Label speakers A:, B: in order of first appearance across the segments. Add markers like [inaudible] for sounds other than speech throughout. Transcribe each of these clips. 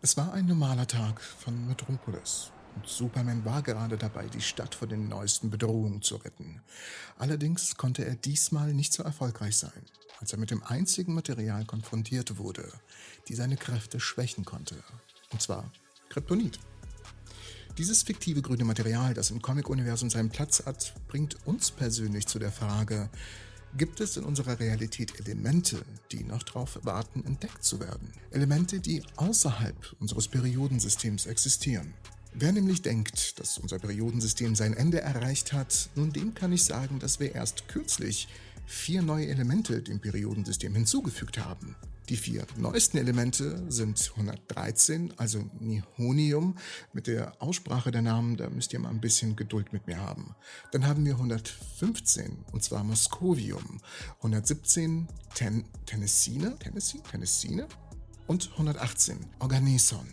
A: Es war ein normaler Tag von Metropolis. Und Superman war gerade dabei, die Stadt vor den neuesten Bedrohungen zu retten. Allerdings konnte er diesmal nicht so erfolgreich sein, als er mit dem einzigen Material konfrontiert wurde, die seine Kräfte schwächen konnte. Und zwar Kryptonit. Dieses fiktive grüne Material, das im Comic-Universum seinen Platz hat, bringt uns persönlich zu der Frage, gibt es in unserer Realität Elemente, die noch darauf warten, entdeckt zu werden. Elemente, die außerhalb unseres Periodensystems existieren. Wer nämlich denkt, dass unser Periodensystem sein Ende erreicht hat, nun dem kann ich sagen, dass wir erst kürzlich vier neue Elemente dem Periodensystem hinzugefügt haben. Die vier neuesten Elemente sind 113, also Nihonium. Mit der Aussprache der Namen, da müsst ihr mal ein bisschen Geduld mit mir haben. Dann haben wir 115, und zwar Moskovium. 117 Ten Tennessine, Tennessee, Tennessine. Und 118 Organeson.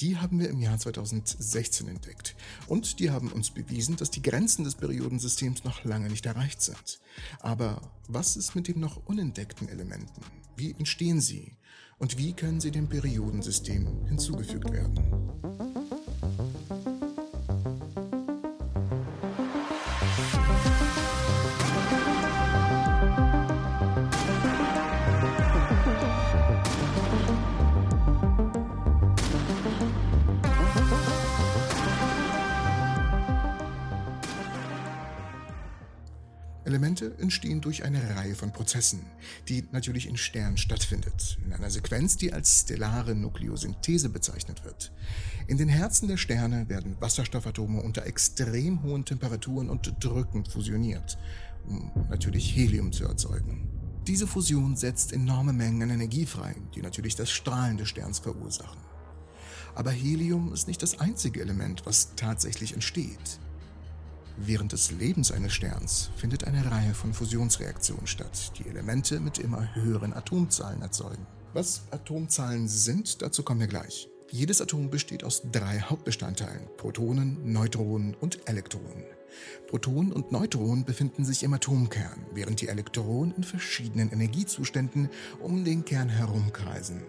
A: Die haben wir im Jahr 2016 entdeckt. Und die haben uns bewiesen, dass die Grenzen des Periodensystems noch lange nicht erreicht sind. Aber was ist mit den noch unentdeckten Elementen? Wie entstehen sie? Und wie können sie dem Periodensystem hinzugefügt werden? Elemente entstehen durch eine Reihe von Prozessen, die natürlich in Sternen stattfindet, in einer Sequenz, die als stellare Nukleosynthese bezeichnet wird. In den Herzen der Sterne werden Wasserstoffatome unter extrem hohen Temperaturen und Drücken fusioniert, um natürlich Helium zu erzeugen. Diese Fusion setzt enorme Mengen an Energie frei, die natürlich das Strahlen des Sterns verursachen. Aber Helium ist nicht das einzige Element, was tatsächlich entsteht. Während des Lebens eines Sterns findet eine Reihe von Fusionsreaktionen statt, die Elemente mit immer höheren Atomzahlen erzeugen. Was Atomzahlen sind, dazu kommen wir gleich. Jedes Atom besteht aus drei Hauptbestandteilen, Protonen, Neutronen und Elektronen. Protonen und Neutronen befinden sich im Atomkern, während die Elektronen in verschiedenen Energiezuständen um den Kern herumkreisen.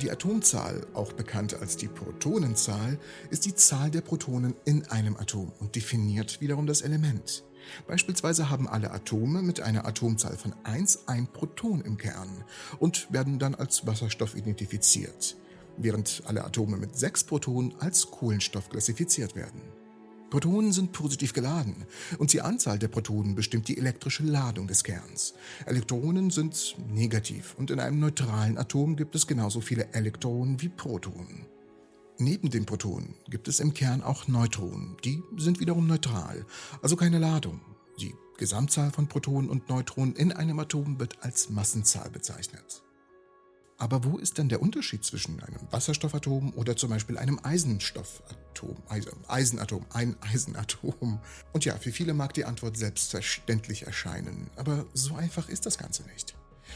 A: Die Atomzahl, auch bekannt als die Protonenzahl, ist die Zahl der Protonen in einem Atom und definiert wiederum das Element. Beispielsweise haben alle Atome mit einer Atomzahl von 1 ein Proton im Kern und werden dann als Wasserstoff identifiziert, während alle Atome mit 6 Protonen als Kohlenstoff klassifiziert werden. Protonen sind positiv geladen und die Anzahl der Protonen bestimmt die elektrische Ladung des Kerns. Elektronen sind negativ und in einem neutralen Atom gibt es genauso viele Elektronen wie Protonen. Neben den Protonen gibt es im Kern auch Neutronen, die sind wiederum neutral, also keine Ladung. Die Gesamtzahl von Protonen und Neutronen in einem Atom wird als Massenzahl bezeichnet. Aber wo ist denn der Unterschied zwischen einem Wasserstoffatom oder zum Beispiel einem Eisenstoffatom? Eisenatom, ein Eisenatom. Und ja, für viele mag die Antwort selbstverständlich erscheinen, aber so einfach ist das Ganze nicht.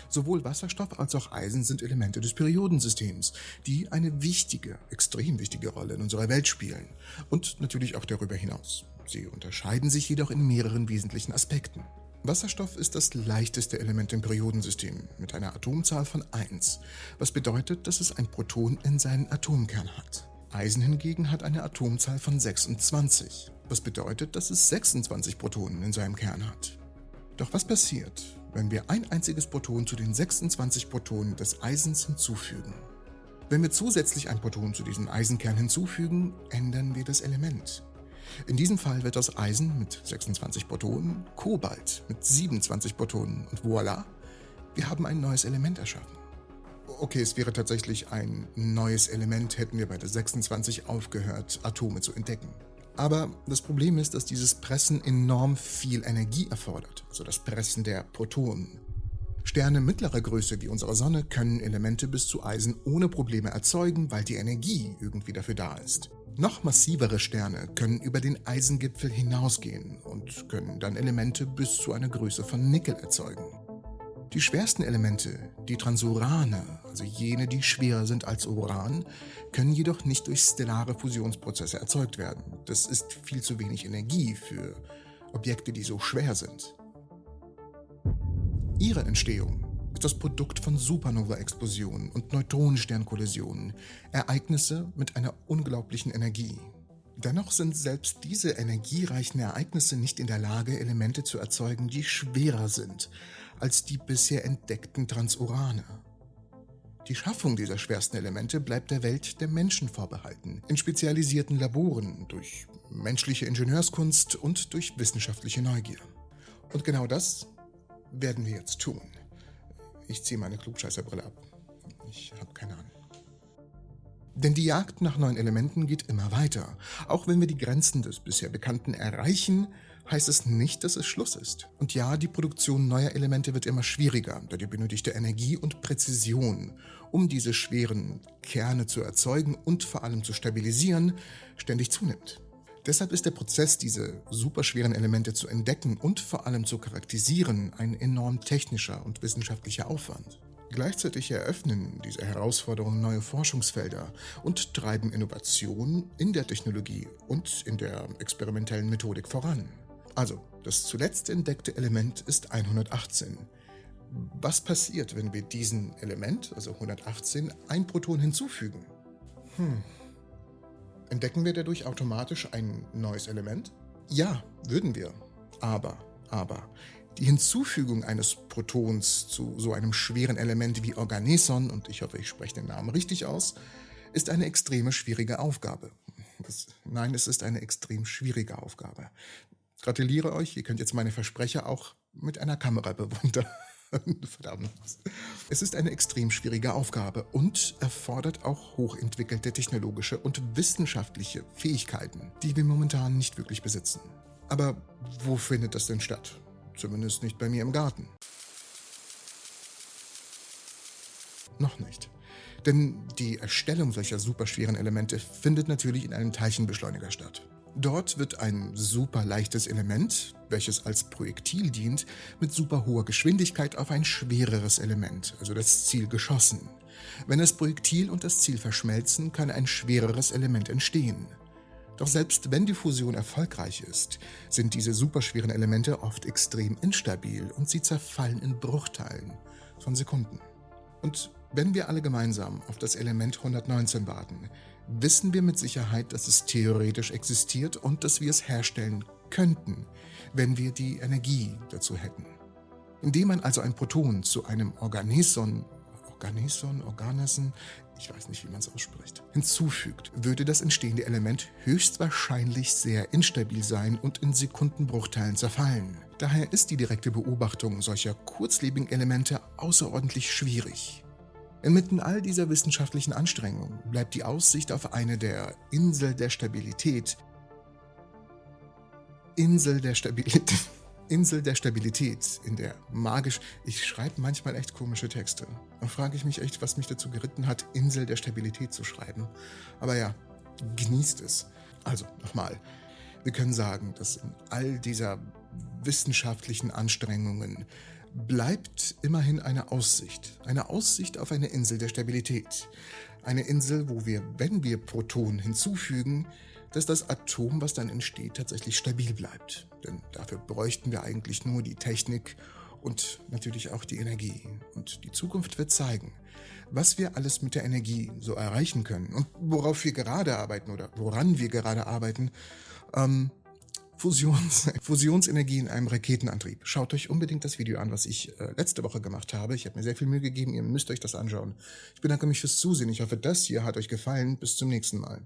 A: Sowohl Wasserstoff als auch Eisen sind Elemente des Periodensystems, die eine wichtige, extrem wichtige Rolle in unserer Welt spielen und natürlich auch darüber hinaus. Sie unterscheiden sich jedoch in mehreren wesentlichen Aspekten. Wasserstoff ist das leichteste Element im Periodensystem mit einer Atomzahl von 1, was bedeutet, dass es ein Proton in seinem Atomkern hat. Eisen hingegen hat eine Atomzahl von 26, was bedeutet, dass es 26 Protonen in seinem Kern hat. Doch was passiert, wenn wir ein einziges Proton zu den 26 Protonen des Eisens hinzufügen? Wenn wir zusätzlich ein Proton zu diesem Eisenkern hinzufügen, ändern wir das Element. In diesem Fall wird aus Eisen mit 26 Protonen Kobalt mit 27 Protonen und voilà, wir haben ein neues Element erschaffen. Okay, es wäre tatsächlich ein neues Element, hätten wir bei der 26 aufgehört, Atome zu entdecken. Aber das Problem ist, dass dieses Pressen enorm viel Energie erfordert, also das Pressen der Protonen. Sterne mittlerer Größe wie unsere Sonne können Elemente bis zu Eisen ohne Probleme erzeugen, weil die Energie irgendwie dafür da ist. Noch massivere Sterne können über den Eisengipfel hinausgehen und können dann Elemente bis zu einer Größe von Nickel erzeugen. Die schwersten Elemente, die Transurane, also jene, die schwerer sind als Uran, können jedoch nicht durch stellare Fusionsprozesse erzeugt werden. Das ist viel zu wenig Energie für Objekte, die so schwer sind. Ihre Entstehung ist das Produkt von Supernova-Explosionen und Neutronensternkollisionen, Ereignisse mit einer unglaublichen Energie. Dennoch sind selbst diese energiereichen Ereignisse nicht in der Lage, Elemente zu erzeugen, die schwerer sind als die bisher entdeckten Transurane. Die Schaffung dieser schwersten Elemente bleibt der Welt der Menschen vorbehalten, in spezialisierten Laboren, durch menschliche Ingenieurskunst und durch wissenschaftliche Neugier. Und genau das werden wir jetzt tun. Ich ziehe meine Klugscheißerbrille ab. Ich habe keine Ahnung. Denn die Jagd nach neuen Elementen geht immer weiter. Auch wenn wir die Grenzen des bisher Bekannten erreichen, heißt es nicht, dass es Schluss ist. Und ja, die Produktion neuer Elemente wird immer schwieriger, da die benötigte Energie und Präzision, um diese schweren Kerne zu erzeugen und vor allem zu stabilisieren, ständig zunimmt. Deshalb ist der Prozess, diese superschweren Elemente zu entdecken und vor allem zu charakterisieren, ein enorm technischer und wissenschaftlicher Aufwand. Gleichzeitig eröffnen diese Herausforderungen neue Forschungsfelder und treiben Innovationen in der Technologie und in der experimentellen Methodik voran. Also, das zuletzt entdeckte Element ist 118. Was passiert, wenn wir diesem Element, also 118, ein Proton hinzufügen? Hm, Entdecken wir dadurch automatisch ein neues Element? Ja, würden wir. Aber, aber, die Hinzufügung eines Protons zu so einem schweren Element wie Organeson, und ich hoffe, ich spreche den Namen richtig aus, ist eine extreme schwierige Aufgabe. Das, nein, es ist eine extrem schwierige Aufgabe. Gratuliere euch, ihr könnt jetzt meine Versprecher auch mit einer Kamera bewundern. [laughs] Verdammt. Es ist eine extrem schwierige Aufgabe und erfordert auch hochentwickelte technologische und wissenschaftliche Fähigkeiten, die wir momentan nicht wirklich besitzen. Aber wo findet das denn statt? Zumindest nicht bei mir im Garten. Noch nicht. Denn die Erstellung solcher superschweren Elemente findet natürlich in einem Teilchenbeschleuniger statt. Dort wird ein super leichtes Element, welches als Projektil dient, mit super hoher Geschwindigkeit auf ein schwereres Element, also das Ziel, geschossen. Wenn das Projektil und das Ziel verschmelzen, kann ein schwereres Element entstehen. Doch selbst wenn die Fusion erfolgreich ist, sind diese superschweren Elemente oft extrem instabil und sie zerfallen in Bruchteilen von Sekunden. Und wenn wir alle gemeinsam auf das Element 119 warten, wissen wir mit Sicherheit, dass es theoretisch existiert und dass wir es herstellen könnten, wenn wir die Energie dazu hätten. Indem man also ein Proton zu einem Organeson, Organeson, Organeson, ich weiß nicht, wie man es ausspricht, hinzufügt, würde das entstehende Element höchstwahrscheinlich sehr instabil sein und in Sekundenbruchteilen zerfallen. Daher ist die direkte Beobachtung solcher kurzlebigen Elemente außerordentlich schwierig. Inmitten all dieser wissenschaftlichen Anstrengungen bleibt die Aussicht auf eine der Insel der Stabilität Insel der Stabilität [laughs] Insel der Stabilität, in der magisch. Ich schreibe manchmal echt komische Texte. Da frage ich mich echt, was mich dazu geritten hat, Insel der Stabilität zu schreiben. Aber ja, genießt es. Also, nochmal. Wir können sagen, dass in all dieser wissenschaftlichen Anstrengungen bleibt immerhin eine Aussicht. Eine Aussicht auf eine Insel der Stabilität. Eine Insel, wo wir, wenn wir Protonen hinzufügen, dass das Atom, was dann entsteht, tatsächlich stabil bleibt. Denn dafür bräuchten wir eigentlich nur die Technik und natürlich auch die Energie. Und die Zukunft wird zeigen, was wir alles mit der Energie so erreichen können und worauf wir gerade arbeiten oder woran wir gerade arbeiten. Ähm, Fusions, [laughs] Fusionsenergie in einem Raketenantrieb. Schaut euch unbedingt das Video an, was ich äh, letzte Woche gemacht habe. Ich habe mir sehr viel Mühe gegeben, ihr müsst euch das anschauen. Ich bedanke mich fürs Zusehen. Ich hoffe, das hier hat euch gefallen. Bis zum nächsten Mal.